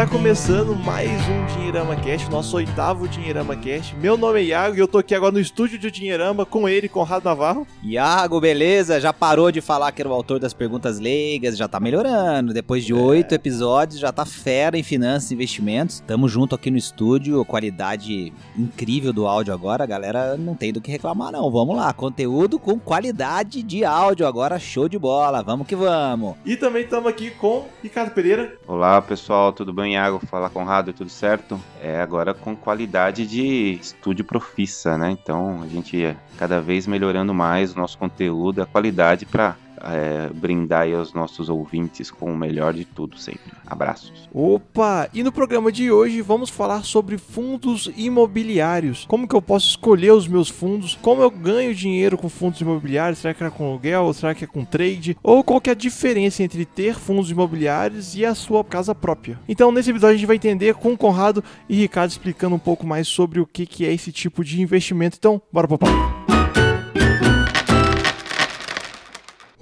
Está começando mais um Dinheirama Cast, nosso oitavo Dinheirama Cast. Meu nome é Iago e eu tô aqui agora no estúdio de Dinheirama com ele, Conrado Navarro. Iago, beleza? Já parou de falar que era o autor das perguntas leigas, já tá melhorando. Depois de oito é. episódios, já tá fera em finanças e investimentos. Tamo junto aqui no estúdio, qualidade incrível do áudio agora, a galera não tem do que reclamar não. Vamos lá, conteúdo com qualidade de áudio agora, show de bola. Vamos que vamos. E também estamos aqui com Ricardo Pereira. Olá, pessoal, tudo bem? Iago, fala Conrado, tudo certo? É agora com qualidade de estúdio profissa, né? Então a gente é cada vez melhorando mais o nosso conteúdo, a qualidade para é, brindar aos nossos ouvintes com o melhor de tudo sempre. Abraços. Opa! E no programa de hoje vamos falar sobre fundos imobiliários. Como que eu posso escolher os meus fundos? Como eu ganho dinheiro com fundos imobiliários? Será que é com aluguel? Será que é com trade? Ou qual que é a diferença entre ter fundos imobiliários e a sua casa própria? Então nesse episódio a gente vai entender com o Conrado e Ricardo explicando um pouco mais sobre o que, que é esse tipo de investimento. Então, bora pro papo.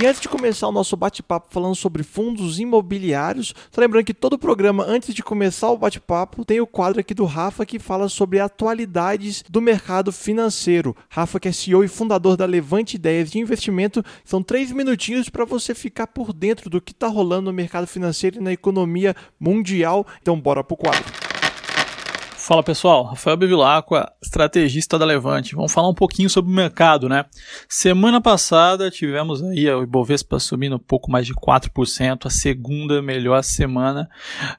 E antes de começar o nosso bate-papo falando sobre fundos imobiliários, tô lembrando que todo programa, antes de começar o bate-papo, tem o quadro aqui do Rafa que fala sobre atualidades do mercado financeiro. Rafa, que é CEO e fundador da Levante Ideias de Investimento, são três minutinhos para você ficar por dentro do que está rolando no mercado financeiro e na economia mundial. Então, bora pro quadro. Fala pessoal, Rafael Bevilacqua, estrategista da Levante. Vamos falar um pouquinho sobre o mercado, né? Semana passada tivemos aí o Ibovespa subindo um pouco mais de 4%, a segunda melhor semana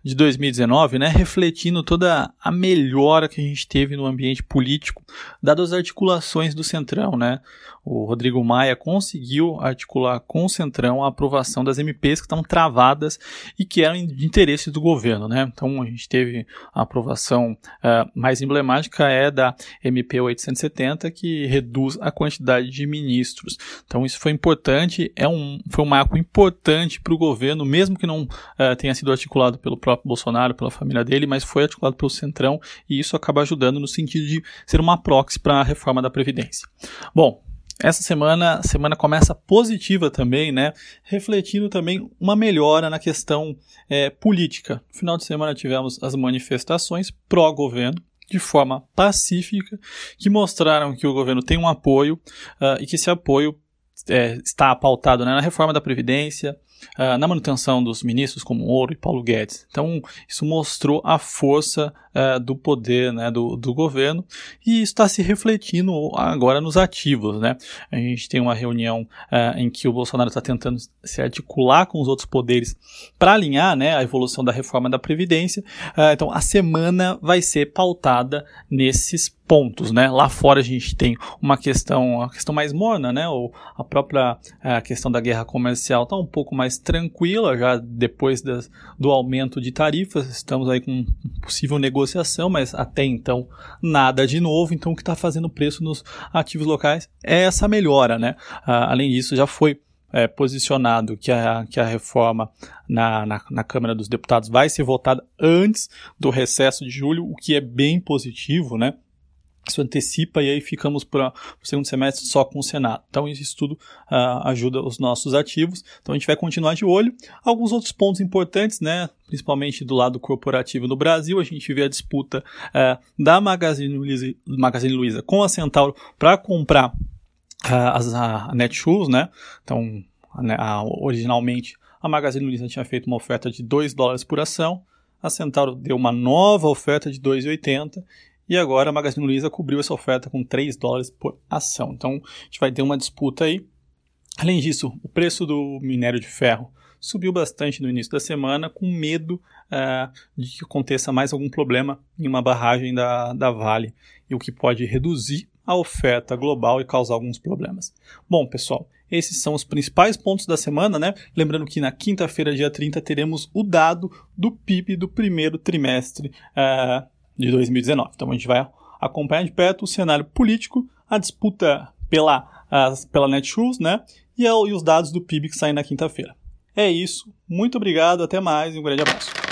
de 2019, né? Refletindo toda a melhora que a gente teve no ambiente político, dadas as articulações do Centrão, né? O Rodrigo Maia conseguiu articular com o Centrão a aprovação das MPs que estão travadas e que eram de interesse do governo, né? Então a gente teve a aprovação uh, mais emblemática é da MP 870, que reduz a quantidade de ministros. Então isso foi importante, é um, foi um marco importante para o governo, mesmo que não uh, tenha sido articulado pelo próprio Bolsonaro, pela família dele, mas foi articulado pelo Centrão e isso acaba ajudando no sentido de ser uma proxy para a reforma da Previdência. Bom, essa semana, semana começa positiva também, né? Refletindo também uma melhora na questão é, política. No final de semana tivemos as manifestações pró-governo, de forma pacífica, que mostraram que o governo tem um apoio uh, e que esse apoio é, está pautado né, na reforma da Previdência, uh, na manutenção dos ministros como Ouro e Paulo Guedes. Então, isso mostrou a força uh, do poder né, do, do governo e está se refletindo agora nos ativos. Né? A gente tem uma reunião uh, em que o Bolsonaro está tentando se articular com os outros poderes para alinhar né, a evolução da reforma da Previdência. então, a semana vai ser pautada nesses pontos, né? Lá fora a gente tem uma questão, uma questão mais morna, né? Ou a própria a questão da guerra comercial está um pouco mais tranquila já depois das, do aumento de tarifas. Estamos aí com possível negociação, mas até então nada de novo. Então o que está fazendo o preço nos ativos locais é essa melhora, né? Ah, além disso, já foi é, posicionado que a, que a reforma na, na, na, Câmara dos Deputados vai ser votada antes do recesso de julho, o que é bem positivo, né? Isso antecipa e aí ficamos para o segundo semestre só com o Senado. Então isso tudo uh, ajuda os nossos ativos. Então a gente vai continuar de olho. Alguns outros pontos importantes, né? Principalmente do lado corporativo no Brasil, a gente vê a disputa uh, da Magazine Luiza, Magazine Luiza com a Centauro para comprar uh, as, a Netshoes, né? Então, a, originalmente a Magazine Luiza tinha feito uma oferta de 2 dólares por ação. A Centauro deu uma nova oferta de 2,80 e agora a Magazine Luiza cobriu essa oferta com 3 dólares por ação. Então a gente vai ter uma disputa aí. Além disso, o preço do minério de ferro subiu bastante no início da semana, com medo uh, de que aconteça mais algum problema em uma barragem da, da Vale, e o que pode reduzir a oferta global e causar alguns problemas. Bom, pessoal, esses são os principais pontos da semana, né? Lembrando que na quinta-feira, dia 30, teremos o dado do PIB do primeiro trimestre uh, de 2019. Então a gente vai acompanhar de perto o cenário político, a disputa pela, uh, pela Netshoes, né? E, e os dados do PIB que saem na quinta-feira. É isso. Muito obrigado, até mais e um grande abraço.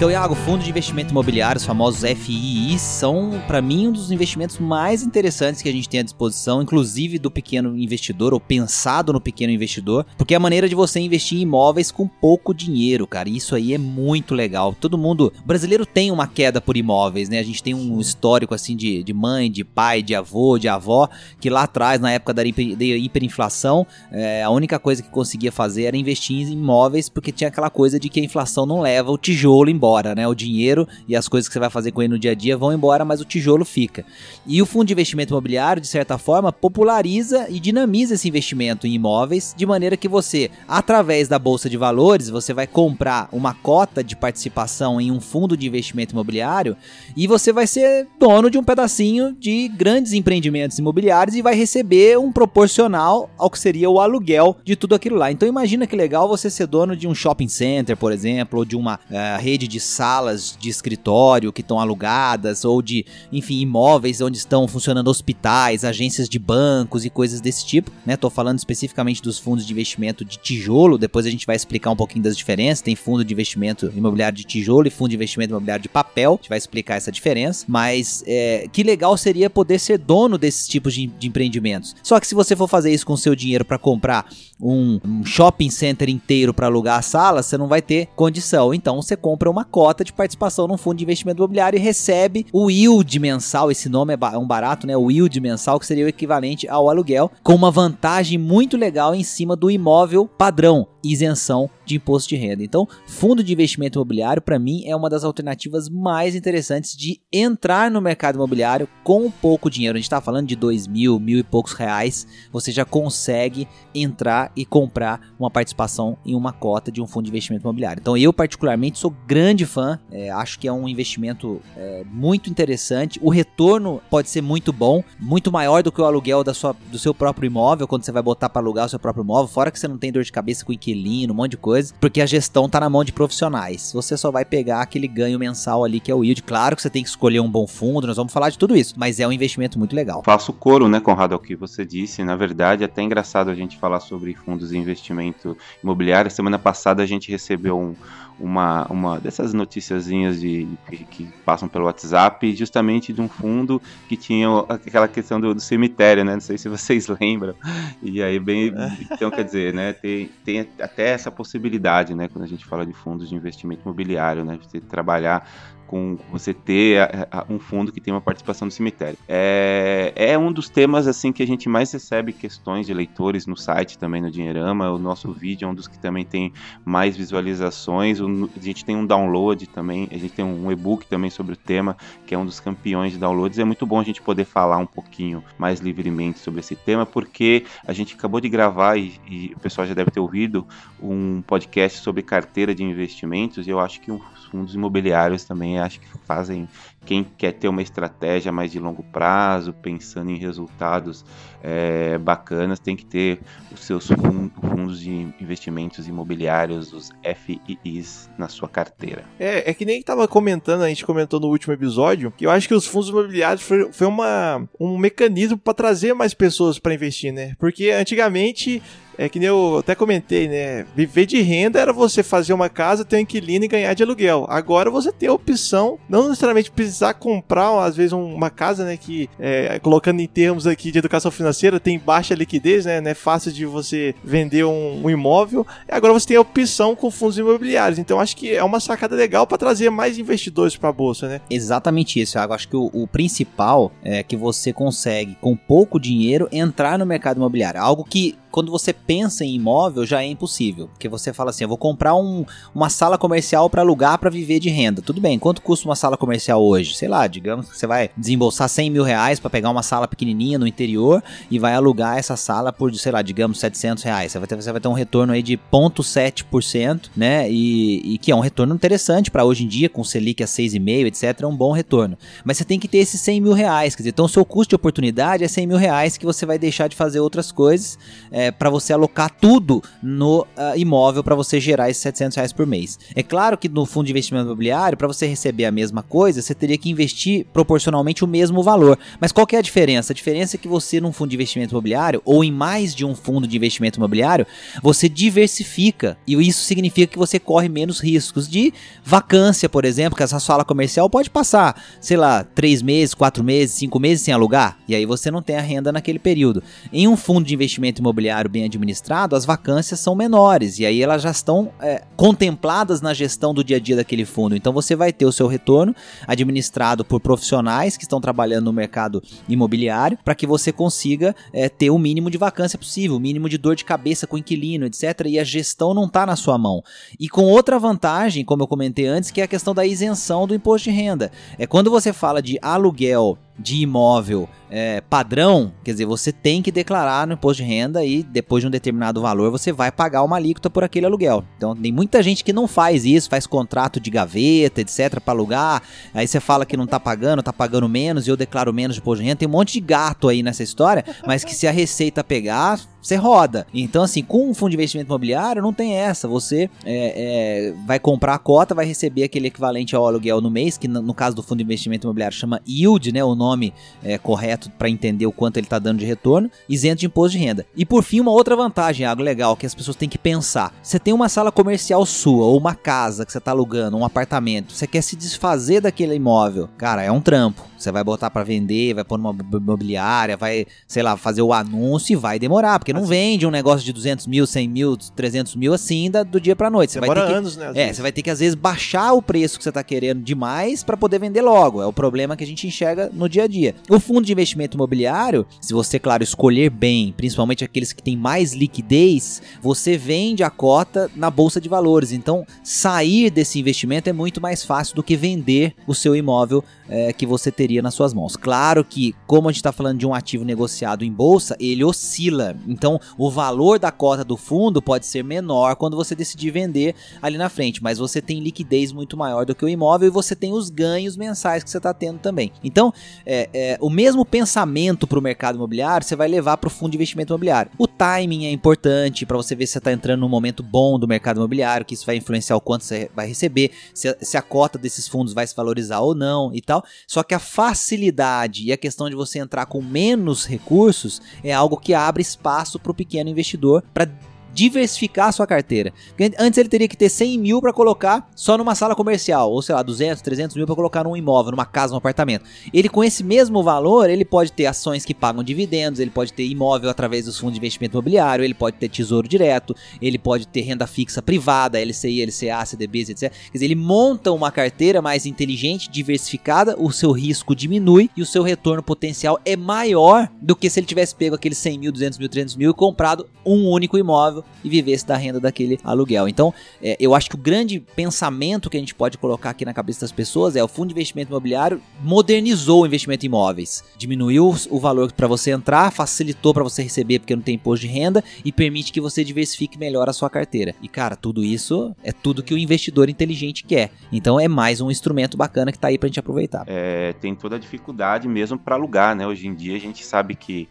Então, Iago, fundos de investimento imobiliário, os famosos FII, são, para mim, um dos investimentos mais interessantes que a gente tem à disposição, inclusive do pequeno investidor, ou pensado no pequeno investidor, porque é a maneira de você investir em imóveis com pouco dinheiro, cara. Isso aí é muito legal. Todo mundo. Brasileiro tem uma queda por imóveis, né? A gente tem um histórico, assim, de, de mãe, de pai, de avô, de avó, que lá atrás, na época da hiperinflação, é, a única coisa que conseguia fazer era investir em imóveis, porque tinha aquela coisa de que a inflação não leva o tijolo embora embora, né? O dinheiro e as coisas que você vai fazer com ele no dia a dia vão embora, mas o tijolo fica. E o fundo de investimento imobiliário, de certa forma, populariza e dinamiza esse investimento em imóveis, de maneira que você, através da bolsa de valores, você vai comprar uma cota de participação em um fundo de investimento imobiliário e você vai ser dono de um pedacinho de grandes empreendimentos imobiliários e vai receber um proporcional ao que seria o aluguel de tudo aquilo lá. Então imagina que legal você ser dono de um shopping center, por exemplo, ou de uma uh, rede de salas de escritório que estão alugadas ou de, enfim, imóveis onde estão funcionando hospitais, agências de bancos e coisas desse tipo, né? Falando especificamente dos fundos de investimento de tijolo, depois a gente vai explicar um pouquinho das diferenças. Tem fundo de investimento imobiliário de tijolo e fundo de investimento imobiliário de papel, a gente vai explicar essa diferença, mas é, que legal seria poder ser dono desses tipos de, de empreendimentos. Só que se você for fazer isso com seu dinheiro para comprar um, um shopping center inteiro para alugar a sala, você não vai ter condição. Então você compra uma cota de participação num fundo de investimento imobiliário e recebe o yield mensal. Esse nome é um barato, né? O yield mensal, que seria o equivalente ao aluguel, com uma vantagem muito legal em cima do imóvel padrão, isenção de imposto de renda. Então, fundo de investimento imobiliário, para mim, é uma das alternativas mais interessantes de entrar no mercado imobiliário com pouco dinheiro. A gente está falando de dois mil, mil e poucos reais. Você já consegue entrar e comprar uma participação em uma cota de um fundo de investimento imobiliário. Então, eu, particularmente, sou grande grande fã, é, acho que é um investimento é, muito interessante. O retorno pode ser muito bom, muito maior do que o aluguel da sua, do seu próprio imóvel, quando você vai botar para alugar o seu próprio imóvel, fora que você não tem dor de cabeça com inquilino, um monte de coisa, porque a gestão tá na mão de profissionais. Você só vai pegar aquele ganho mensal ali que é o yield. Claro que você tem que escolher um bom fundo, nós vamos falar de tudo isso, mas é um investimento muito legal. Faço coro, né, Conrado, ao que você disse. Na verdade, é até engraçado a gente falar sobre fundos de investimento imobiliário. Semana passada a gente recebeu um, uma, uma dessas noticiazinhas de, de, que passam pelo WhatsApp, justamente de um fundo que tinha aquela questão do, do, cemitério, né? Não sei se vocês lembram. E aí, bem. Então, quer dizer, né? Tem, tem até essa possibilidade, né? Quando a gente fala de fundos de investimento imobiliário, né? Você trabalhar com você ter a, a, um fundo que tem uma participação no cemitério. É, é um dos temas assim que a gente mais recebe questões de leitores no site também no Dinheirama. O nosso vídeo é um dos que também tem mais visualizações. O, a gente tem um download também, a gente tem um e-book também sobre o tema, que é um dos campeões de downloads. É muito bom a gente poder falar um pouquinho mais livremente sobre esse tema, porque a gente acabou de gravar e, e o pessoal já deve ter ouvido um podcast sobre carteira de investimentos. E eu acho que os fundos imobiliários também acho que fazem quem quer ter uma estratégia mais de longo prazo, pensando em resultados é, bacanas, tem que ter os seus fundos de investimentos imobiliários, os FIIs, na sua carteira. É, é que nem estava comentando, a gente comentou no último episódio, que eu acho que os fundos imobiliários foi, foi uma, um mecanismo para trazer mais pessoas para investir, né? Porque antigamente é que nem eu até comentei, né? Viver de renda era você fazer uma casa, ter um inquilino e ganhar de aluguel. Agora você tem a opção, não necessariamente precisar comprar, às vezes, uma casa, né? Que, é, colocando em termos aqui de educação financeira, tem baixa liquidez, né? Não é fácil de você vender um, um imóvel. E agora você tem a opção com fundos imobiliários. Então acho que é uma sacada legal para trazer mais investidores para a bolsa, né? Exatamente isso. Eu acho que o, o principal é que você consegue, com pouco dinheiro, entrar no mercado imobiliário. Algo que quando você pensa em imóvel já é impossível, porque você fala assim, eu vou comprar um, uma sala comercial para alugar para viver de renda. Tudo bem, quanto custa uma sala comercial hoje? Sei lá, digamos que você vai desembolsar 100 mil reais para pegar uma sala pequenininha no interior e vai alugar essa sala por, sei lá, digamos 700 reais. Você vai ter, você vai ter um retorno aí de 0,7%, né? E, e que é um retorno interessante para hoje em dia, com Selic a 6,5, etc. É um bom retorno. Mas você tem que ter esses 100 mil reais, quer dizer, então o seu custo de oportunidade é 100 mil reais que você vai deixar de fazer outras coisas é, para você alocar tudo no uh, imóvel para você gerar esses 700 reais por mês. É claro que no fundo de investimento imobiliário, para você receber a mesma coisa, você teria que investir proporcionalmente o mesmo valor. Mas qual que é a diferença? A diferença é que você num fundo de investimento imobiliário ou em mais de um fundo de investimento imobiliário, você diversifica e isso significa que você corre menos riscos de vacância, por exemplo, que essa sala comercial pode passar, sei lá, três meses, quatro meses, cinco meses sem alugar e aí você não tem a renda naquele período. Em um fundo de investimento imobiliário bem administrado, as vacâncias são menores e aí elas já estão é, contempladas na gestão do dia a dia daquele fundo. Então você vai ter o seu retorno administrado por profissionais que estão trabalhando no mercado imobiliário para que você consiga é, ter o mínimo de vacância possível, o mínimo de dor de cabeça com o inquilino, etc. E a gestão não está na sua mão. E com outra vantagem, como eu comentei antes, que é a questão da isenção do imposto de renda. É quando você fala de aluguel de imóvel é, padrão, quer dizer, você tem que declarar no imposto de renda e depois de um determinado valor você vai pagar uma alíquota por aquele aluguel. Então tem muita gente que não faz isso, faz contrato de gaveta, etc, para alugar. Aí você fala que não tá pagando, tá pagando menos e eu declaro menos de imposto de renda. Tem um monte de gato aí nessa história, mas que se a receita pegar, você roda. Então, assim, com um fundo de investimento imobiliário, não tem essa. Você é, é, vai comprar a cota, vai receber aquele equivalente ao aluguel no mês, que no, caso do fundo de investimento imobiliário chama yield, né? O nome é, correto para entender o quanto ele está dando de retorno, isento de imposto de renda. E por fim, uma outra vantagem, algo legal, que as pessoas têm que pensar. Você tem uma sala comercial sua, ou uma casa que você está alugando, um apartamento, você quer se desfazer daquele imóvel. Cara, é um trampo. Você vai botar para vender, vai pôr numa imobiliária, vai, sei lá, fazer o anúncio e vai demorar, porque não assim. vende um negócio de 200 mil, 100 mil, 300 mil assim da, do dia pra noite. Você Demora vai ter anos, que, né? É, vezes. você vai ter que às vezes baixar o preço que você tá querendo demais para poder vender logo. É o problema que a gente enxerga no dia a dia. O fundo de investimento imobiliário, se você, claro, escolher bem, principalmente aqueles que têm mais liquidez, você vende a cota na bolsa de valores. Então, sair desse investimento é muito mais fácil do que vender o seu imóvel é, que você teria nas suas mãos. Claro que, como a gente está falando de um ativo negociado em bolsa, ele oscila. Então, o valor da cota do fundo pode ser menor quando você decidir vender ali na frente, mas você tem liquidez muito maior do que o imóvel e você tem os ganhos mensais que você está tendo também. Então, é, é, o mesmo pensamento para o mercado imobiliário você vai levar para o fundo de investimento imobiliário. O timing é importante para você ver se você está entrando num momento bom do mercado imobiliário, que isso vai influenciar o quanto você vai receber, se se a cota desses fundos vai se valorizar ou não e tal. Só que a facilidade e a questão de você entrar com menos recursos é algo que abre espaço para o pequeno investidor para diversificar a sua carteira. Antes ele teria que ter 100 mil para colocar só numa sala comercial, ou sei lá, 200, 300 mil para colocar num imóvel, numa casa, num apartamento. Ele com esse mesmo valor, ele pode ter ações que pagam dividendos, ele pode ter imóvel através dos fundos de investimento imobiliário, ele pode ter tesouro direto, ele pode ter renda fixa privada, LCI, LCA, CDBs, etc. Quer dizer, ele monta uma carteira mais inteligente, diversificada, o seu risco diminui e o seu retorno potencial é maior do que se ele tivesse pego aqueles 100 mil, 200 mil, 300 mil e comprado um único imóvel e vivesse da renda daquele aluguel. Então, é, eu acho que o grande pensamento que a gente pode colocar aqui na cabeça das pessoas é o fundo de investimento imobiliário modernizou o investimento em imóveis, diminuiu o valor para você entrar, facilitou para você receber porque não tem imposto de renda e permite que você diversifique melhor a sua carteira. E cara, tudo isso é tudo que o investidor inteligente quer. Então é mais um instrumento bacana que está aí para a gente aproveitar. É, tem toda a dificuldade mesmo para alugar, né? Hoje em dia a gente sabe que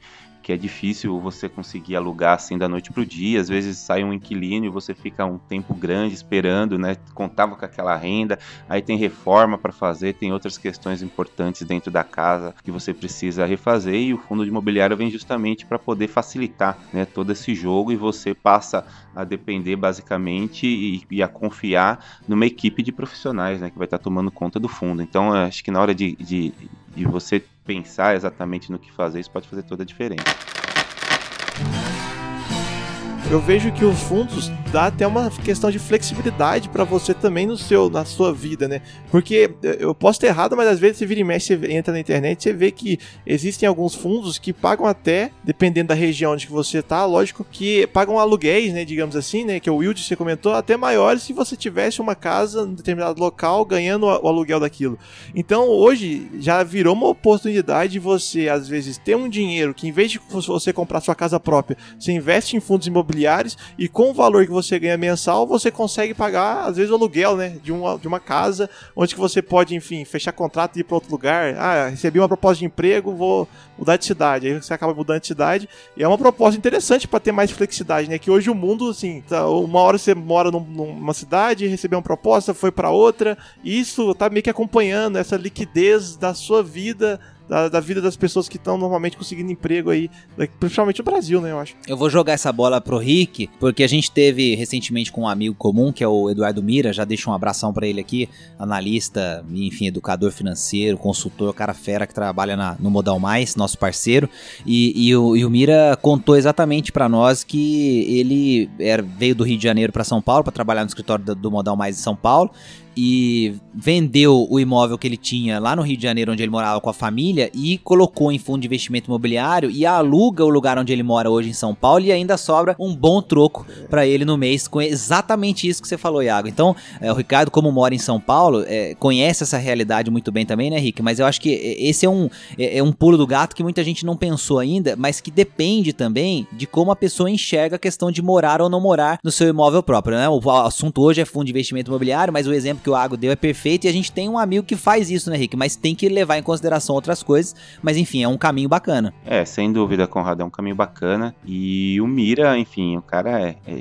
que é difícil você conseguir alugar assim da noite para o dia. Às vezes sai um inquilino e você fica um tempo grande esperando, né? Contava com aquela renda, aí tem reforma para fazer, tem outras questões importantes dentro da casa que você precisa refazer e o fundo de imobiliário vem justamente para poder facilitar, né, todo esse jogo e você passa a depender basicamente e, e, a confiar numa equipe de profissionais, né, que vai estar tá tomando conta do fundo. Então, acho que na hora de, de, de você pensar exatamente no que fazer, isso pode fazer toda a diferença. Eu vejo que os fundos dá até uma questão de flexibilidade para você também no seu, na sua vida, né? Porque eu posso ter errado, mas às vezes você vira e mexe, você entra na internet, você vê que existem alguns fundos que pagam até, dependendo da região onde você tá, lógico, que pagam aluguéis, né, digamos assim, né, que o Wild você comentou, até maiores se você tivesse uma casa em determinado local ganhando o aluguel daquilo. Então, hoje já virou uma oportunidade de você às vezes ter um dinheiro que em vez de você comprar sua casa própria, você investe em fundos imobiliários e com o valor que você ganha mensal, você consegue pagar às vezes o aluguel, né, de uma, de uma casa onde que você pode, enfim, fechar contrato e ir para outro lugar. Ah, recebi uma proposta de emprego, vou mudar de cidade. Aí você acaba mudando de cidade. E é uma proposta interessante para ter mais flexibilidade, né? Que hoje o mundo, assim, tá, uma hora você mora num, numa cidade, recebeu uma proposta, foi para outra. E isso tá meio que acompanhando essa liquidez da sua vida da, da vida das pessoas que estão normalmente conseguindo emprego aí, principalmente no Brasil, né, eu acho. Eu vou jogar essa bola pro Rick, porque a gente teve recentemente com um amigo comum, que é o Eduardo Mira, já deixo um abração para ele aqui, analista, enfim, educador financeiro, consultor, cara fera que trabalha na, no Modal Mais, nosso parceiro, e, e, o, e o Mira contou exatamente para nós que ele era, veio do Rio de Janeiro para São Paulo para trabalhar no escritório do, do Modal Mais em São Paulo, e vendeu o imóvel que ele tinha lá no Rio de Janeiro, onde ele morava com a família, e colocou em fundo de investimento imobiliário e aluga o lugar onde ele mora hoje em São Paulo e ainda sobra um bom troco para ele no mês com exatamente isso que você falou, Iago. Então, é, o Ricardo, como mora em São Paulo, é, conhece essa realidade muito bem também, né, Rick? Mas eu acho que esse é um, é, é um pulo do gato que muita gente não pensou ainda, mas que depende também de como a pessoa enxerga a questão de morar ou não morar no seu imóvel próprio, né? O assunto hoje é fundo de investimento imobiliário, mas o exemplo que o Água deu é perfeito e a gente tem um amigo que faz isso, né, Rick? Mas tem que levar em consideração outras coisas. Mas enfim, é um caminho bacana. É, sem dúvida, Conrado, é um caminho bacana. E o Mira, enfim, o cara é, é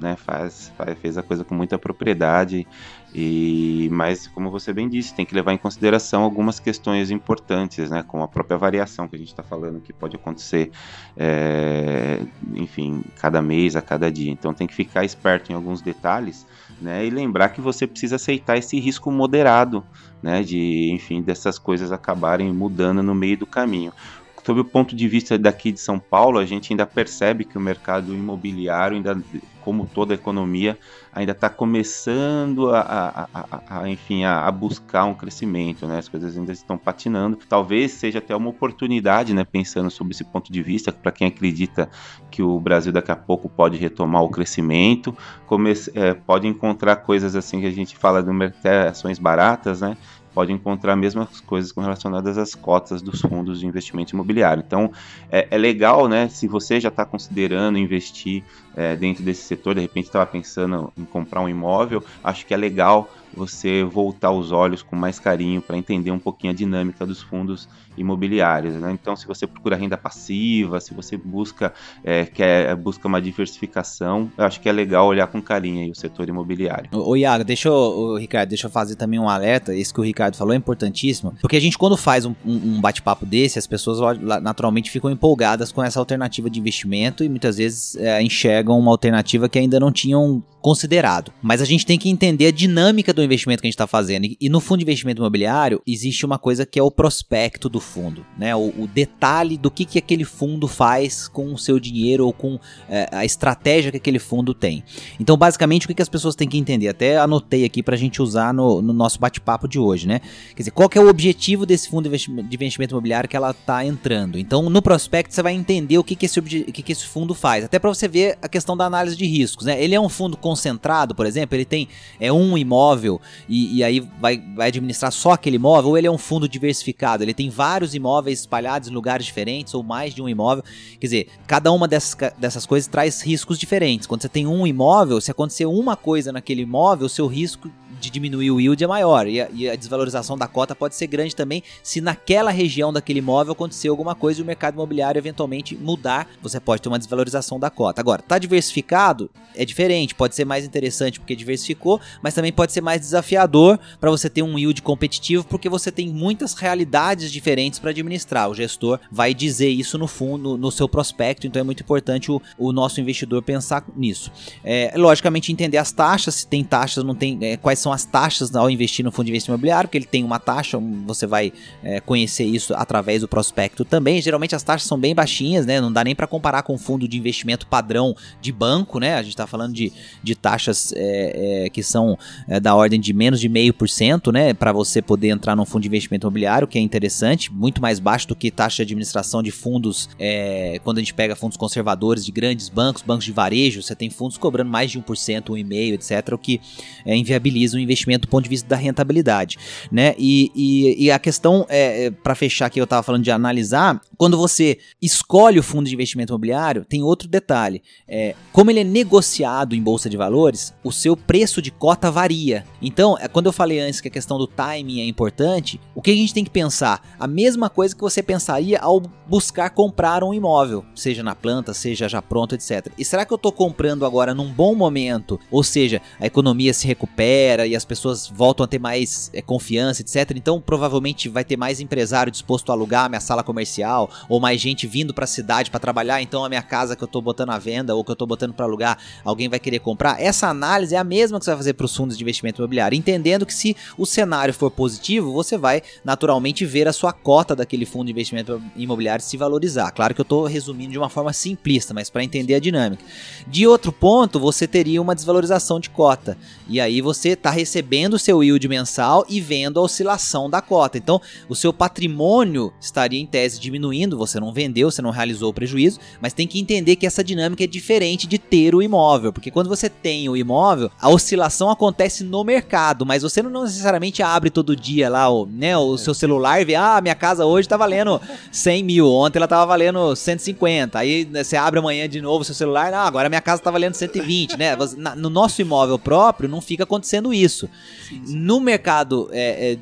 né? Faz, faz, fez a coisa com muita propriedade. E, mas, como você bem disse, tem que levar em consideração algumas questões importantes, né, como a própria variação que a gente está falando, que pode acontecer, é, enfim, cada mês, a cada dia. Então, tem que ficar esperto em alguns detalhes, né, e lembrar que você precisa aceitar esse risco moderado, né, de, enfim, dessas coisas acabarem mudando no meio do caminho sob o ponto de vista daqui de São Paulo, a gente ainda percebe que o mercado imobiliário, ainda, como toda a economia, ainda está começando a, a, a, a enfim, a, buscar um crescimento, né? As coisas ainda estão patinando. Talvez seja até uma oportunidade, né? Pensando sobre esse ponto de vista, para quem acredita que o Brasil daqui a pouco pode retomar o crescimento, comece, é, pode encontrar coisas assim que a gente fala mercado, ações baratas, né? Pode encontrar mesmas coisas relacionadas às cotas dos fundos de investimento imobiliário. Então, é, é legal, né? Se você já está considerando investir é, dentro desse setor, de repente estava pensando em comprar um imóvel, acho que é legal você voltar os olhos com mais carinho para entender um pouquinho a dinâmica dos fundos imobiliários. Né? Então, se você procura renda passiva, se você busca, é, quer, busca uma diversificação, eu acho que é legal olhar com carinho aí o setor imobiliário. Ô, Iago, deixa eu, Ricardo, deixa eu fazer também um alerta. Isso que o Ricardo falou é importantíssimo, porque a gente, quando faz um, um bate-papo desse, as pessoas naturalmente ficam empolgadas com essa alternativa de investimento e muitas vezes é, enxergam uma alternativa que ainda não tinham considerado. Mas a gente tem que entender a dinâmica do investimento que a gente está fazendo. E no fundo de investimento imobiliário, existe uma coisa que é o prospecto do fundo, né? O, o detalhe do que, que aquele fundo faz com o seu dinheiro ou com é, a estratégia que aquele fundo tem. Então, basicamente, o que, que as pessoas têm que entender? Até anotei aqui para a gente usar no, no nosso bate-papo de hoje, né? Quer dizer, qual que é o objetivo desse fundo de investimento imobiliário que ela está entrando? Então, no prospecto, você vai entender o que, que, esse, o que, que esse fundo faz. Até para você ver a questão da análise de riscos, né? Ele é um fundo concentrado, por exemplo, ele tem é um imóvel e, e aí vai, vai administrar só aquele imóvel, ou ele é um fundo diversificado, ele tem vários imóveis espalhados em lugares diferentes, ou mais de um imóvel. Quer dizer, cada uma dessas, dessas coisas traz riscos diferentes. Quando você tem um imóvel, se acontecer uma coisa naquele imóvel, o seu risco de diminuir o yield é maior. E a, e a, desvalorização da cota pode ser grande também se naquela região daquele imóvel acontecer alguma coisa e o mercado imobiliário eventualmente mudar. Você pode ter uma desvalorização da cota. Agora, tá diversificado? É diferente. Pode ser mais interessante porque diversificou, mas também pode ser mais desafiador para você ter um yield competitivo porque você tem muitas realidades diferentes para administrar. O gestor vai dizer isso no fundo, no seu prospecto, então é muito importante o, o nosso investidor pensar nisso. É, logicamente, entender as taxas, se tem taxas, não tem, é, quais são as taxas ao investir no fundo de investimento imobiliário, porque ele tem uma taxa, você vai é, conhecer isso através do prospecto também. Geralmente as taxas são bem baixinhas, né? Não dá nem para comparar com fundo de investimento padrão de banco, né? A gente está falando de, de taxas é, é, que são é, da ordem de menos de meio por cento, né? Para você poder entrar num fundo de investimento imobiliário, que é interessante, muito mais baixo do que taxa de administração de fundos, é, quando a gente pega fundos conservadores de grandes bancos, bancos de varejo, você tem fundos cobrando mais de 1%, 1,5%, etc., o que é, inviabiliza o investimento do ponto de vista da rentabilidade, né? E, e, e a questão, é, é para fechar que eu estava falando de analisar, quando você escolhe o fundo de investimento imobiliário, tem outro detalhe. É, como ele é negociado em bolsa de valores, o seu preço de cota varia. Então, é, quando eu falei antes que a questão do timing é importante, o que a gente tem que pensar? A mesma coisa que você pensaria ao buscar comprar um imóvel, seja na planta, seja já pronto, etc. E será que eu estou comprando agora num bom momento? Ou seja, a economia se recupera e as pessoas voltam a ter mais é, confiança, etc. Então, provavelmente vai ter mais empresário disposto a alugar minha sala comercial ou mais gente vindo para a cidade para trabalhar, então a minha casa que eu tô botando à venda ou que eu tô botando para alugar, alguém vai querer comprar. Essa análise é a mesma que você vai fazer para os fundos de investimento imobiliário, entendendo que se o cenário for positivo, você vai naturalmente ver a sua cota daquele fundo de investimento imobiliário se valorizar. Claro que eu tô resumindo de uma forma simplista, mas para entender a dinâmica. De outro ponto, você teria uma desvalorização de cota. E aí você está recebendo o seu yield mensal e vendo a oscilação da cota. Então, o seu patrimônio estaria em tese diminuindo, você não vendeu, você não realizou o prejuízo, mas tem que entender que essa dinâmica é diferente de ter o imóvel, porque quando você tem o imóvel, a oscilação acontece no mercado, mas você não necessariamente abre todo dia lá o, né, o seu celular e vê, ah, minha casa hoje está valendo 100 mil, ontem ela estava valendo 150, aí né, você abre amanhã de novo o seu celular, não, agora minha casa está valendo 120, né? No nosso imóvel próprio não fica acontecendo isso. Sim, sim. No mercado é, é,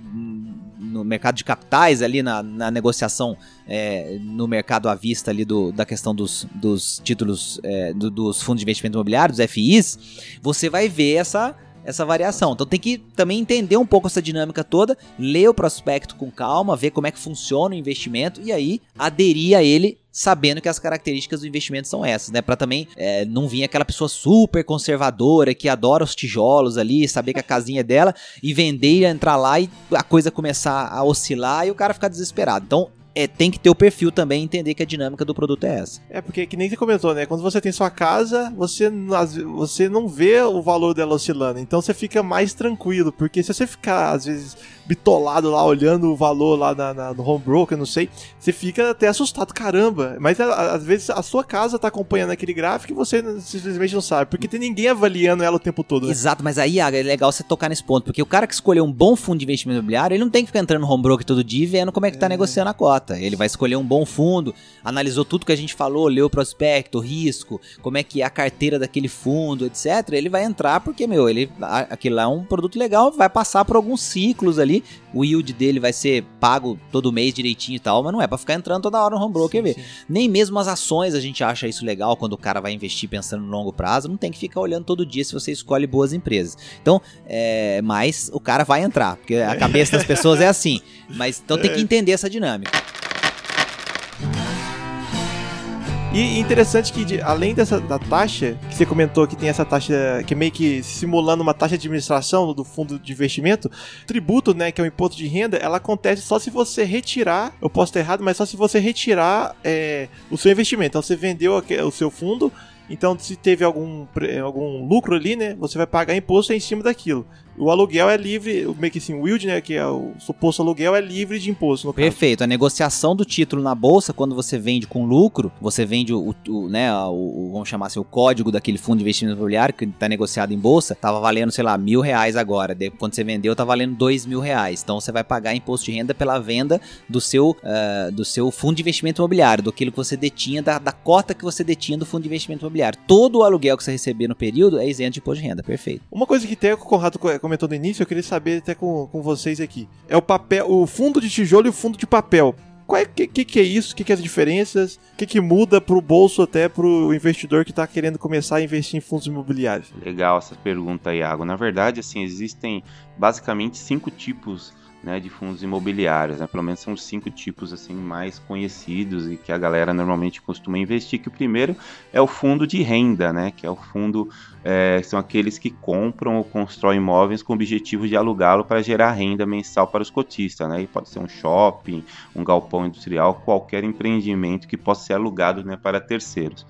no mercado de capitais, ali na, na negociação é, no mercado à vista ali do, da questão dos, dos títulos é, do, dos fundos de investimento imobiliário, dos FIs, você vai ver essa essa variação. Então tem que também entender um pouco essa dinâmica toda, ler o prospecto com calma, ver como é que funciona o investimento e aí aderir a ele sabendo que as características do investimento são essas, né? Para também é, não vir aquela pessoa super conservadora que adora os tijolos ali, saber que a casinha é dela e vender, entrar lá e a coisa começar a oscilar e o cara ficar desesperado. Então é, tem que ter o perfil também entender que a dinâmica do produto é essa. É, porque que nem você comentou, né? Quando você tem sua casa, você, você não vê o valor dela oscilando. Então você fica mais tranquilo. Porque se você ficar, às vezes, bitolado lá, olhando o valor lá na, na, no home broker, não sei, você fica até assustado, caramba. Mas às vezes a sua casa tá acompanhando aquele gráfico e você simplesmente não sabe, porque tem ninguém avaliando ela o tempo todo. Né? Exato, mas aí, é legal você tocar nesse ponto, porque o cara que escolheu um bom fundo de investimento imobiliário, ele não tem que ficar entrando no home broker todo dia e vendo como é que tá é. negociando a cota. Ele vai escolher um bom fundo, analisou tudo que a gente falou, leu o prospecto, o risco, como é que é a carteira daquele fundo, etc. Ele vai entrar porque, meu, ele aquilo lá é um produto legal, vai passar por alguns ciclos ali o yield dele vai ser pago todo mês direitinho e tal, mas não é para ficar entrando toda hora no home broker ver. Nem mesmo as ações a gente acha isso legal quando o cara vai investir pensando no longo prazo, não tem que ficar olhando todo dia se você escolhe boas empresas. Então, é, mas o cara vai entrar, porque a cabeça das pessoas é assim. Mas então tem que entender essa dinâmica. E interessante que, de, além dessa da taxa, que você comentou que tem essa taxa que é meio que simulando uma taxa de administração do fundo de investimento, tributo, né, que é o imposto de renda, ela acontece só se você retirar, eu posso estar errado, mas só se você retirar é, o seu investimento. Então você vendeu o seu fundo, então, se teve algum, algum lucro ali, né, você vai pagar imposto em cima daquilo. O aluguel é livre, meio que assim, o yield, né, que é o suposto aluguel, é livre de imposto. Perfeito. A negociação do título na bolsa, quando você vende com lucro, você vende o, o né, o, vamos chamar assim, o código daquele fundo de investimento imobiliário que está negociado em bolsa, tava valendo, sei lá, mil reais agora. quando você vendeu, tá valendo dois mil reais. Então, você vai pagar imposto de renda pela venda do seu, uh, do seu fundo de investimento imobiliário, do que você detinha, da, da cota que você detinha do fundo de investimento imobiliário. Todo o aluguel que você receber no período é isento de imposto de renda. Perfeito. Uma coisa que tem o Conrado comentou no início, eu queria saber até com, com vocês aqui. É o papel, o fundo de tijolo e o fundo de papel. qual é, que, que, é isso? O que, que é as diferenças? O que, que muda pro bolso até pro investidor que está querendo começar a investir em fundos imobiliários? Legal essa pergunta, Iago. Na verdade, assim, existem basicamente cinco tipos né, de fundos imobiliários, né? Pelo menos são cinco tipos assim mais conhecidos e que a galera normalmente costuma investir. Que o primeiro é o fundo de renda, né? Que é o fundo é, são aqueles que compram ou constroem imóveis com o objetivo de alugá-lo para gerar renda mensal para os cotistas, né? E pode ser um shopping, um galpão industrial, qualquer empreendimento que possa ser alugado né, para terceiros.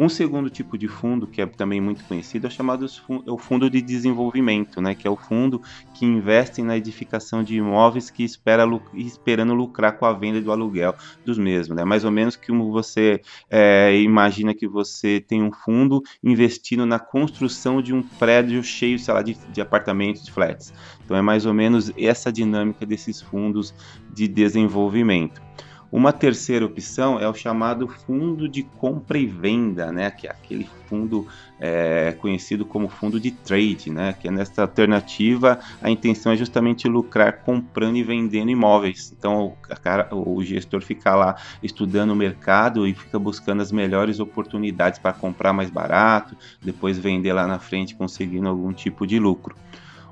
Um segundo tipo de fundo, que é também muito conhecido, é chamado é o fundo de desenvolvimento, né, que é o fundo que investe na edificação de imóveis que espera, esperando lucrar com a venda do aluguel dos mesmos. Né? Mais ou menos como você é, imagina que você tem um fundo investindo na construção de um prédio cheio, sei lá, de, de apartamentos, de flats. Então é mais ou menos essa dinâmica desses fundos de desenvolvimento. Uma terceira opção é o chamado fundo de compra e venda, né? que é aquele fundo é, conhecido como fundo de trade, né? que é nessa alternativa a intenção é justamente lucrar comprando e vendendo imóveis. Então o, cara, o gestor fica lá estudando o mercado e fica buscando as melhores oportunidades para comprar mais barato, depois vender lá na frente conseguindo algum tipo de lucro.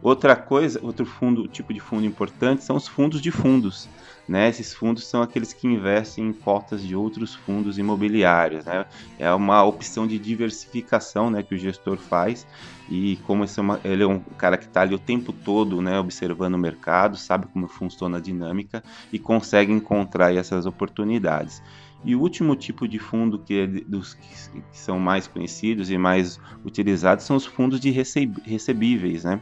Outra coisa, outro fundo, tipo de fundo importante são os fundos de fundos. Né? Esses fundos são aqueles que investem em cotas de outros fundos imobiliários. Né? É uma opção de diversificação né, que o gestor faz. E como é uma, ele é um cara que está ali o tempo todo né, observando o mercado, sabe como funciona a dinâmica e consegue encontrar essas oportunidades. E o último tipo de fundo que, é dos, que são mais conhecidos e mais utilizados são os fundos de recebíveis, né?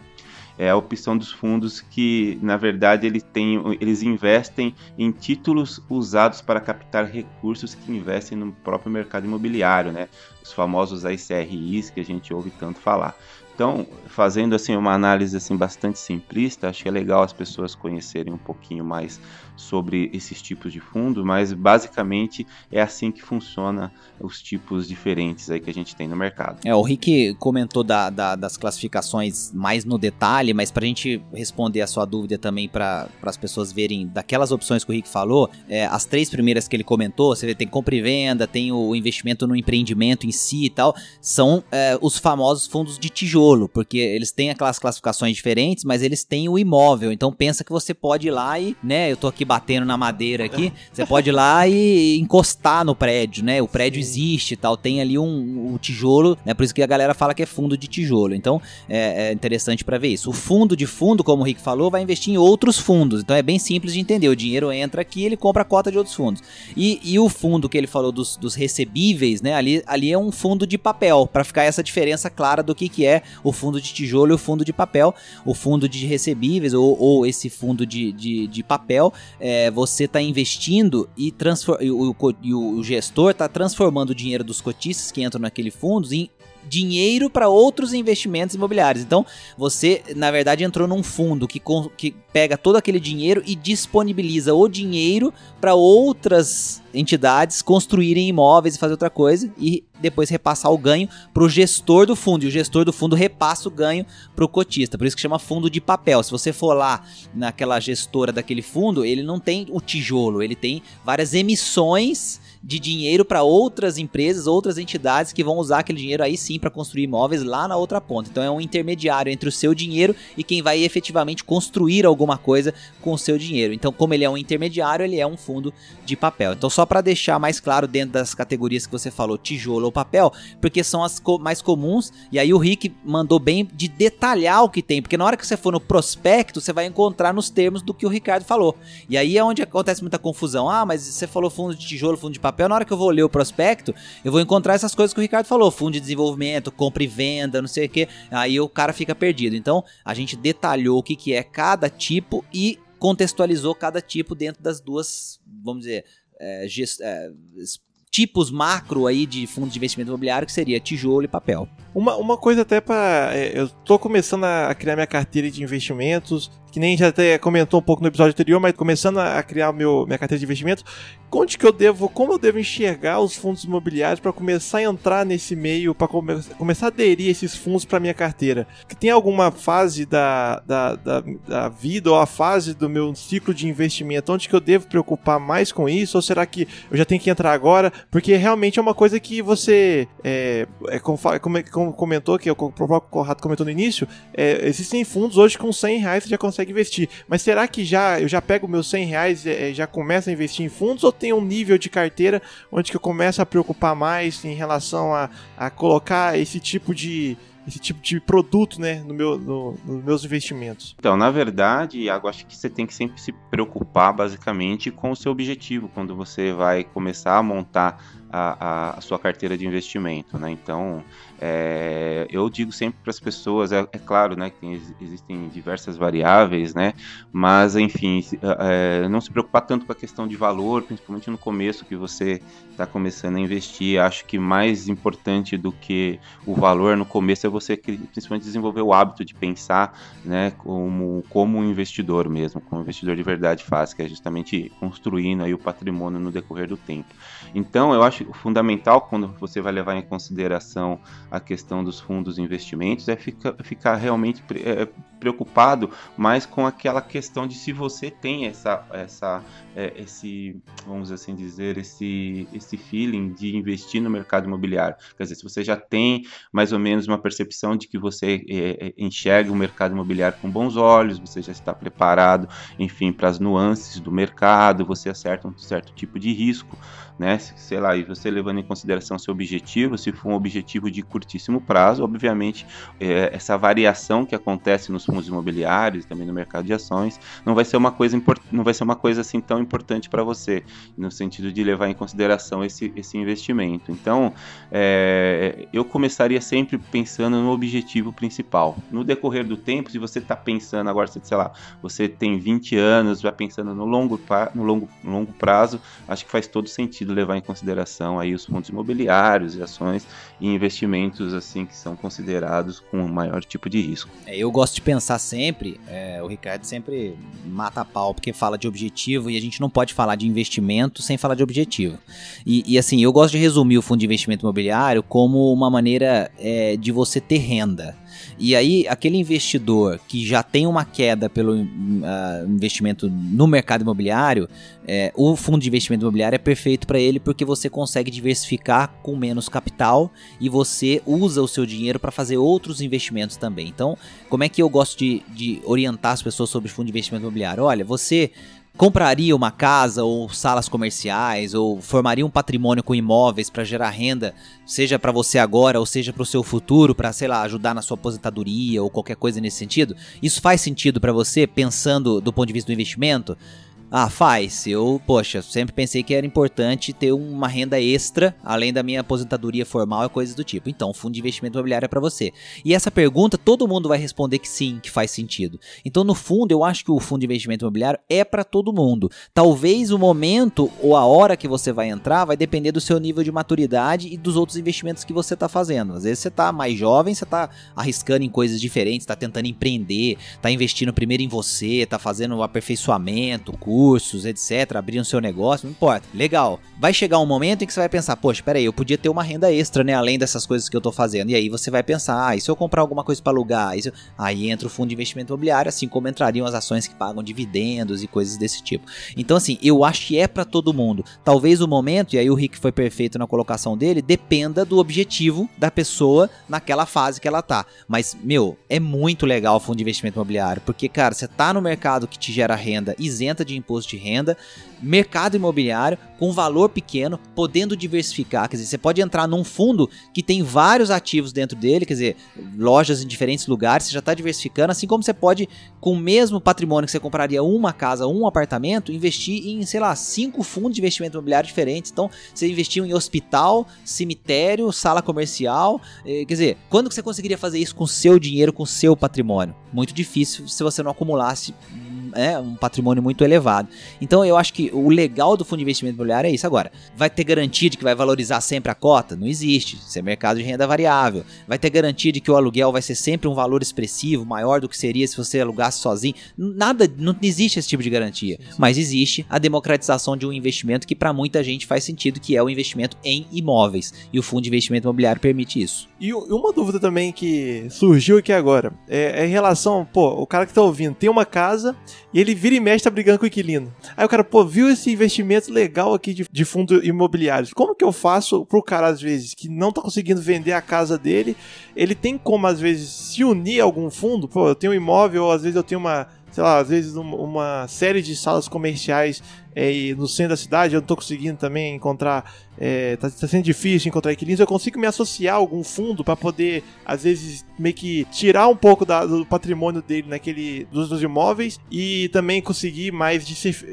É a opção dos fundos que, na verdade, eles, têm, eles investem em títulos usados para captar recursos que investem no próprio mercado imobiliário, né? Os famosos ICRIs que a gente ouve tanto falar. Então, fazendo assim uma análise assim bastante simplista, acho que é legal as pessoas conhecerem um pouquinho mais sobre esses tipos de fundo, mas basicamente é assim que funciona os tipos diferentes aí que a gente tem no mercado. É, o Rick comentou da, da, das classificações mais no detalhe, mas para a gente responder a sua dúvida também para as pessoas verem daquelas opções que o Rick falou, é, as três primeiras que ele comentou, você vê, tem compra e venda, tem o investimento no empreendimento em si e tal, são é, os famosos fundos de tijolo porque eles têm aquelas classificações diferentes, mas eles têm o imóvel. Então pensa que você pode ir lá e, né, eu tô aqui batendo na madeira aqui, você pode ir lá e encostar no prédio, né? O prédio existe e tal, tem ali um, um, tijolo, né? Por isso que a galera fala que é fundo de tijolo. Então é, é interessante para ver isso. O fundo de fundo, como o Rick falou, vai investir em outros fundos. Então é bem simples de entender. O dinheiro entra aqui, ele compra a cota de outros fundos. E, e o fundo que ele falou dos, dos recebíveis, né? Ali, ali é um fundo de papel, para ficar essa diferença clara do que, que é o fundo de tijolo e o fundo de papel. O fundo de recebíveis ou, ou esse fundo de, de, de papel, é, você está investindo e, e, o, e o gestor está transformando o dinheiro dos cotistas que entram naquele fundo em dinheiro para outros investimentos imobiliários. Então, você, na verdade, entrou num fundo que, que pega todo aquele dinheiro e disponibiliza o dinheiro para outras entidades construírem imóveis e fazer outra coisa e depois repassar o ganho para o gestor do fundo. E o gestor do fundo repassa o ganho para o cotista. Por isso que chama fundo de papel. Se você for lá naquela gestora daquele fundo, ele não tem o tijolo, ele tem várias emissões de dinheiro para outras empresas, outras entidades que vão usar aquele dinheiro aí sim para construir imóveis lá na outra ponta. Então é um intermediário entre o seu dinheiro e quem vai efetivamente construir alguma coisa com o seu dinheiro. Então, como ele é um intermediário, ele é um fundo de papel. Então, só para deixar mais claro dentro das categorias que você falou, tijolo ou papel, porque são as co mais comuns. E aí o Rick mandou bem de detalhar o que tem, porque na hora que você for no prospecto, você vai encontrar nos termos do que o Ricardo falou. E aí é onde acontece muita confusão. Ah, mas você falou fundo de tijolo, fundo de papel papel, na hora que eu vou ler o prospecto, eu vou encontrar essas coisas que o Ricardo falou: fundo de desenvolvimento, compra e venda, não sei o que. Aí o cara fica perdido. Então, a gente detalhou o que, que é cada tipo e contextualizou cada tipo dentro das duas, vamos dizer, é, é, tipos macro aí de fundo de investimento imobiliário, que seria tijolo e papel. Uma, uma coisa até para. É, eu tô começando a criar minha carteira de investimentos, que nem já até comentou um pouco no episódio anterior, mas começando a criar meu, minha carteira de investimento, onde que eu devo, como eu devo enxergar os fundos imobiliários para começar a entrar nesse meio, para come, começar a aderir esses fundos para minha carteira? Que tem alguma fase da, da, da, da, vida ou a fase do meu ciclo de investimento onde que eu devo preocupar mais com isso? Ou será que eu já tenho que entrar agora? Porque realmente é uma coisa que você, é, é como, como, comentou, que o próprio Corrado comentou no início, é, existem fundos hoje com 100 reais você já consegue investir. Mas será que já eu já pego meus 100 reais e é, já começo a investir em fundos ou tem um nível de carteira onde que eu começo a preocupar mais em relação a, a colocar esse tipo de esse tipo de produto, né, no meu, no, nos meus investimentos? Então, na verdade, Iago, acho que você tem que sempre se preocupar basicamente com o seu objetivo quando você vai começar a montar a, a, a sua carteira de investimento, né? Então, é, eu digo sempre para as pessoas, é, é, claro, né, que tem, existem diversas variáveis, né, mas enfim, é, não se preocupar tanto com a questão de valor, principalmente no começo que você está começando a investir. Acho que mais importante do que o valor no começo é você principalmente desenvolver o hábito de pensar, né, como como um investidor mesmo, como um investidor de verdade faz, que é justamente construindo aí o patrimônio no decorrer do tempo. Então, eu acho fundamental quando você vai levar em consideração a questão dos fundos de investimentos é ficar, ficar realmente é, preocupado mais com aquela questão de se você tem essa, essa é, esse, vamos assim dizer, esse, esse feeling de investir no mercado imobiliário. Quer dizer, se você já tem mais ou menos uma percepção de que você é, é enxerga o mercado imobiliário com bons olhos, você já está preparado, enfim, para as nuances do mercado, você acerta um certo tipo de risco né? Sei lá, e você levando em consideração seu objetivo, se for um objetivo de curtíssimo prazo, obviamente é, essa variação que acontece nos fundos imobiliários, também no mercado de ações, não vai ser uma coisa não vai ser uma coisa assim tão importante para você, no sentido de levar em consideração esse, esse investimento. Então, é, eu começaria sempre pensando no objetivo principal. No decorrer do tempo, se você está pensando agora, sei lá, você tem 20 anos, vai pensando no longo, no longo, longo prazo, acho que faz todo sentido levar em consideração aí os fundos imobiliários e ações e investimentos assim que são considerados com o maior tipo de risco. É, eu gosto de pensar sempre, é, o Ricardo sempre mata a pau porque fala de objetivo e a gente não pode falar de investimento sem falar de objetivo. E, e assim, eu gosto de resumir o fundo de investimento imobiliário como uma maneira é, de você ter renda. E aí, aquele investidor que já tem uma queda pelo uh, investimento no mercado imobiliário, é, o fundo de investimento imobiliário é perfeito para ele porque você consegue diversificar com menos capital e você usa o seu dinheiro para fazer outros investimentos também. Então, como é que eu gosto de, de orientar as pessoas sobre fundo de investimento imobiliário? Olha, você compraria uma casa ou salas comerciais ou formaria um patrimônio com imóveis para gerar renda, seja para você agora ou seja para o seu futuro, para sei lá, ajudar na sua aposentadoria ou qualquer coisa nesse sentido? Isso faz sentido para você pensando do ponto de vista do investimento? Ah, faz. Eu, poxa, sempre pensei que era importante ter uma renda extra, além da minha aposentadoria formal e coisas do tipo. Então, fundo de investimento imobiliário é para você. E essa pergunta, todo mundo vai responder que sim, que faz sentido. Então, no fundo, eu acho que o fundo de investimento imobiliário é para todo mundo. Talvez o momento ou a hora que você vai entrar vai depender do seu nível de maturidade e dos outros investimentos que você está fazendo. Às vezes você está mais jovem, você está arriscando em coisas diferentes, está tentando empreender, está investindo primeiro em você, está fazendo o aperfeiçoamento, curso cursos, etc., abrir o seu negócio, não importa. Legal. Vai chegar um momento em que você vai pensar, poxa, peraí, eu podia ter uma renda extra, né? Além dessas coisas que eu tô fazendo. E aí você vai pensar, ah, e se eu comprar alguma coisa para alugar? Eu... Aí entra o fundo de investimento imobiliário, assim como entrariam as ações que pagam dividendos e coisas desse tipo. Então, assim, eu acho que é para todo mundo. Talvez o momento, e aí o Rick foi perfeito na colocação dele, dependa do objetivo da pessoa naquela fase que ela tá. Mas, meu, é muito legal o fundo de investimento imobiliário, porque, cara, você tá no mercado que te gera renda isenta de imposto de renda, mercado imobiliário com valor pequeno, podendo diversificar. Quer dizer, você pode entrar num fundo que tem vários ativos dentro dele, quer dizer, lojas em diferentes lugares, você já está diversificando, assim como você pode, com o mesmo patrimônio que você compraria uma casa, um apartamento, investir em, sei lá, cinco fundos de investimento imobiliário diferentes. Então, você investiu em hospital, cemitério, sala comercial. Eh, quer dizer, quando que você conseguiria fazer isso com seu dinheiro, com seu patrimônio? Muito difícil se você não acumulasse é, um patrimônio muito elevado. Então eu acho que o legal do fundo de investimento imobiliário é isso. Agora, vai ter garantia de que vai valorizar sempre a cota? Não existe. Isso é mercado de renda variável. Vai ter garantia de que o aluguel vai ser sempre um valor expressivo, maior do que seria se você alugasse sozinho? Nada, não existe esse tipo de garantia. Mas existe a democratização de um investimento que para muita gente faz sentido, que é o investimento em imóveis. E o fundo de investimento imobiliário permite isso. E uma dúvida também que surgiu aqui agora é, é em relação, pô, o cara que tá ouvindo tem uma casa e ele vira e mexe tá brigando com o inquilino. Aí o cara, pô, viu esse investimento legal aqui de, de fundo imobiliário. Como que eu faço pro cara, às vezes, que não tá conseguindo vender a casa dele? Ele tem como, às vezes, se unir a algum fundo? Pô, eu tenho um imóvel, ou às vezes eu tenho uma sei lá, às vezes uma série de salas comerciais é, no centro da cidade, eu não tô conseguindo também encontrar é, tá, sendo difícil encontrar equilíbrio, eu consigo me associar a algum fundo para poder, às vezes, meio que tirar um pouco da, do patrimônio dele naquele dos, dos, imóveis e também conseguir mais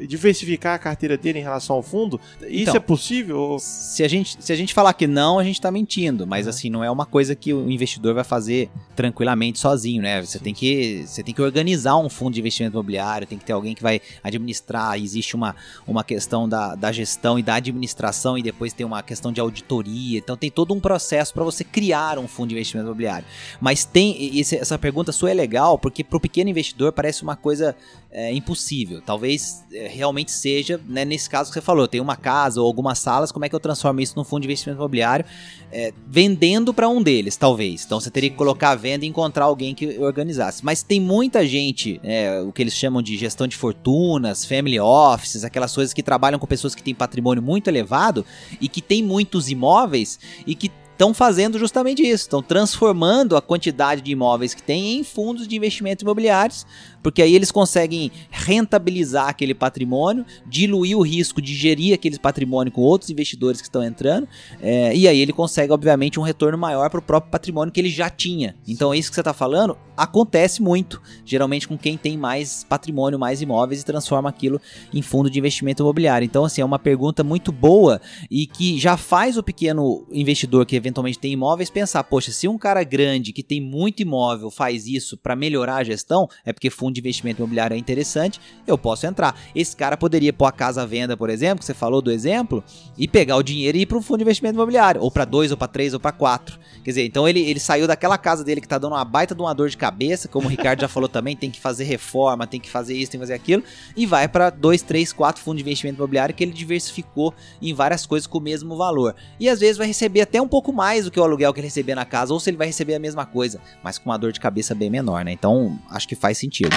diversificar a carteira dele em relação ao fundo. Isso então, é possível? Se a, gente, se a gente falar que não, a gente tá mentindo, mas assim, não é uma coisa que o investidor vai fazer tranquilamente sozinho, né? Você tem que, você tem que organizar um fundo de investimento imobiliário, tem que ter alguém que vai administrar, existe uma, uma questão da, da gestão e da administração e depois tem uma questão de auditoria, então tem todo um processo para você criar um fundo de investimento imobiliário. Mas tem esse, essa pergunta sua é legal porque para o pequeno investidor parece uma coisa é, impossível. Talvez é, realmente seja, né, nesse caso que você falou, tem uma casa ou algumas salas, como é que eu transformo isso num fundo de investimento imobiliário? É, vendendo para um deles, talvez. Então você teria que colocar a venda e encontrar alguém que organizasse. Mas tem muita gente, é, o que eles chamam de gestão de fortunas, family offices, aquelas coisas que trabalham com pessoas que têm patrimônio muito elevado e que tem muitos imóveis e que estão fazendo justamente isso, estão transformando a quantidade de imóveis que tem em fundos de investimento imobiliários porque aí eles conseguem rentabilizar aquele patrimônio, diluir o risco de gerir aquele patrimônio com outros investidores que estão entrando, é, e aí ele consegue, obviamente, um retorno maior para o próprio patrimônio que ele já tinha. Então, é isso que você está falando acontece muito, geralmente com quem tem mais patrimônio, mais imóveis e transforma aquilo em fundo de investimento imobiliário. Então, assim, é uma pergunta muito boa e que já faz o pequeno investidor que eventualmente tem imóveis pensar: poxa, se um cara grande que tem muito imóvel faz isso para melhorar a gestão, é porque fundo de investimento imobiliário é interessante, eu posso entrar. Esse cara poderia pôr a casa à venda, por exemplo, que você falou do exemplo, e pegar o dinheiro e ir para um fundo de investimento imobiliário, ou para dois, ou para três, ou para quatro. Quer dizer, então ele, ele saiu daquela casa dele que tá dando uma baita de uma dor de cabeça, como o Ricardo já falou também, tem que fazer reforma, tem que fazer isso, tem que fazer aquilo, e vai para dois, três, quatro fundos de investimento imobiliário que ele diversificou em várias coisas com o mesmo valor. E às vezes vai receber até um pouco mais do que o aluguel que ele recebia na casa, ou se ele vai receber a mesma coisa, mas com uma dor de cabeça bem menor, né? Então acho que faz sentido.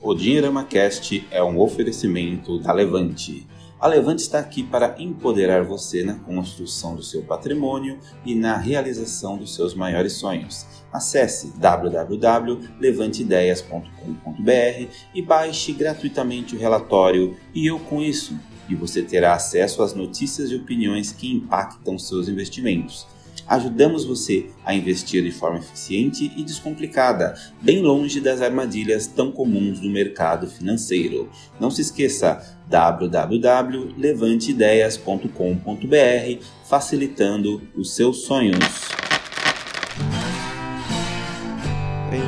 O Dinheirama Cast é um oferecimento da Levante. A Levante está aqui para empoderar você na construção do seu patrimônio e na realização dos seus maiores sonhos. Acesse www.levanteideias.com.br e baixe gratuitamente o relatório E Eu Com Isso, e você terá acesso às notícias e opiniões que impactam seus investimentos ajudamos você a investir de forma eficiente e descomplicada, bem longe das armadilhas tão comuns do mercado financeiro. Não se esqueça www.levanteideias.com.br, facilitando os seus sonhos.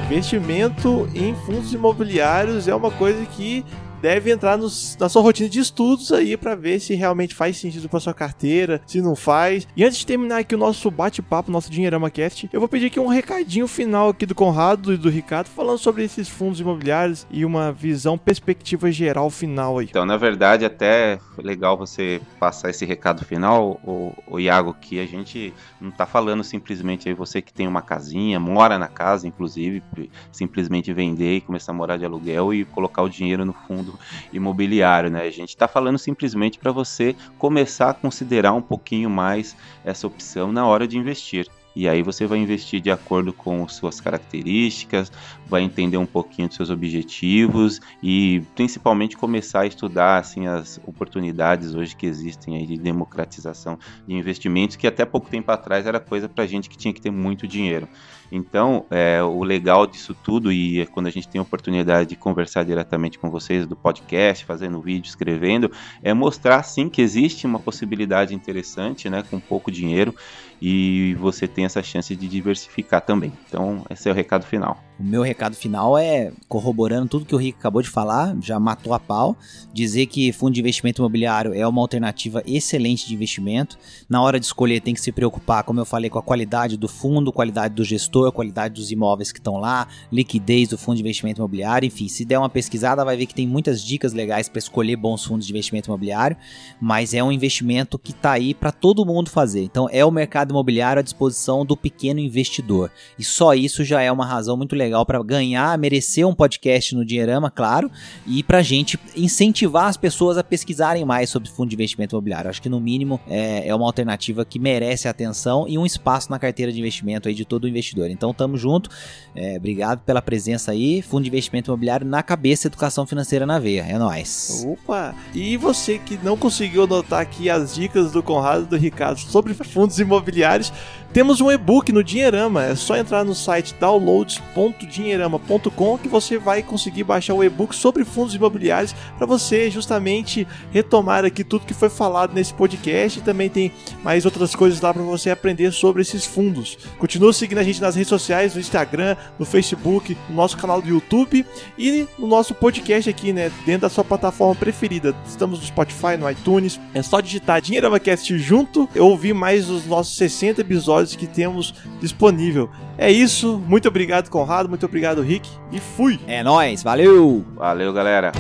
Investimento em fundos imobiliários é uma coisa que deve entrar nos, na sua rotina de estudos aí para ver se realmente faz sentido para sua carteira, se não faz. E antes de terminar aqui o nosso bate-papo, nosso Dinheirama Cast, eu vou pedir aqui um recadinho final aqui do Conrado e do Ricardo falando sobre esses fundos imobiliários e uma visão, perspectiva geral final aí. Então, na verdade, até legal você passar esse recado final, o, o Iago, que a gente não tá falando simplesmente aí você que tem uma casinha, mora na casa, inclusive, simplesmente vender e começar a morar de aluguel e colocar o dinheiro no fundo imobiliário, né? A gente está falando simplesmente para você começar a considerar um pouquinho mais essa opção na hora de investir. E aí você vai investir de acordo com suas características, vai entender um pouquinho dos seus objetivos e principalmente começar a estudar assim as oportunidades hoje que existem aí de democratização de investimentos, que até pouco tempo atrás era coisa para gente que tinha que ter muito dinheiro. Então, é, o legal disso tudo, e é quando a gente tem a oportunidade de conversar diretamente com vocês do podcast, fazendo vídeo, escrevendo, é mostrar sim que existe uma possibilidade interessante, né, com pouco dinheiro, e você tem essa chance de diversificar também. Então, esse é o recado final. O meu recado final é corroborando tudo que o Rick acabou de falar, já matou a pau, dizer que fundo de investimento imobiliário é uma alternativa excelente de investimento. Na hora de escolher tem que se preocupar, como eu falei, com a qualidade do fundo, qualidade do gestor, qualidade dos imóveis que estão lá, liquidez do fundo de investimento imobiliário, enfim, se der uma pesquisada vai ver que tem muitas dicas legais para escolher bons fundos de investimento imobiliário, mas é um investimento que está aí para todo mundo fazer. Então é o mercado imobiliário à disposição do pequeno investidor. E só isso já é uma razão muito legal legal para ganhar, merecer um podcast no Dinheirama, claro, e para gente incentivar as pessoas a pesquisarem mais sobre fundo de investimento imobiliário. Acho que no mínimo é, é uma alternativa que merece atenção e um espaço na carteira de investimento aí de todo investidor. Então tamo junto, é, obrigado pela presença aí, fundo de investimento imobiliário na cabeça, educação financeira na veia, é nóis. Opa! E você que não conseguiu anotar aqui as dicas do Conrado e do Ricardo sobre fundos imobiliários, temos um e-book no Dinheirama, é só entrar no site downloads.dinheirama.com que você vai conseguir baixar o e-book sobre fundos imobiliários para você justamente retomar aqui tudo que foi falado nesse podcast e também tem mais outras coisas lá para você aprender sobre esses fundos. Continua seguindo a gente nas redes sociais, no Instagram, no Facebook, no nosso canal do YouTube e no nosso podcast aqui, né, dentro da sua plataforma preferida. Estamos no Spotify, no iTunes. É só digitar DinheiramaCast junto, eu ouvi mais os nossos 60 episódios episódios que temos disponível. É isso, muito obrigado, Conrado, muito obrigado, Rick, e fui! É nóis, valeu! Valeu, galera!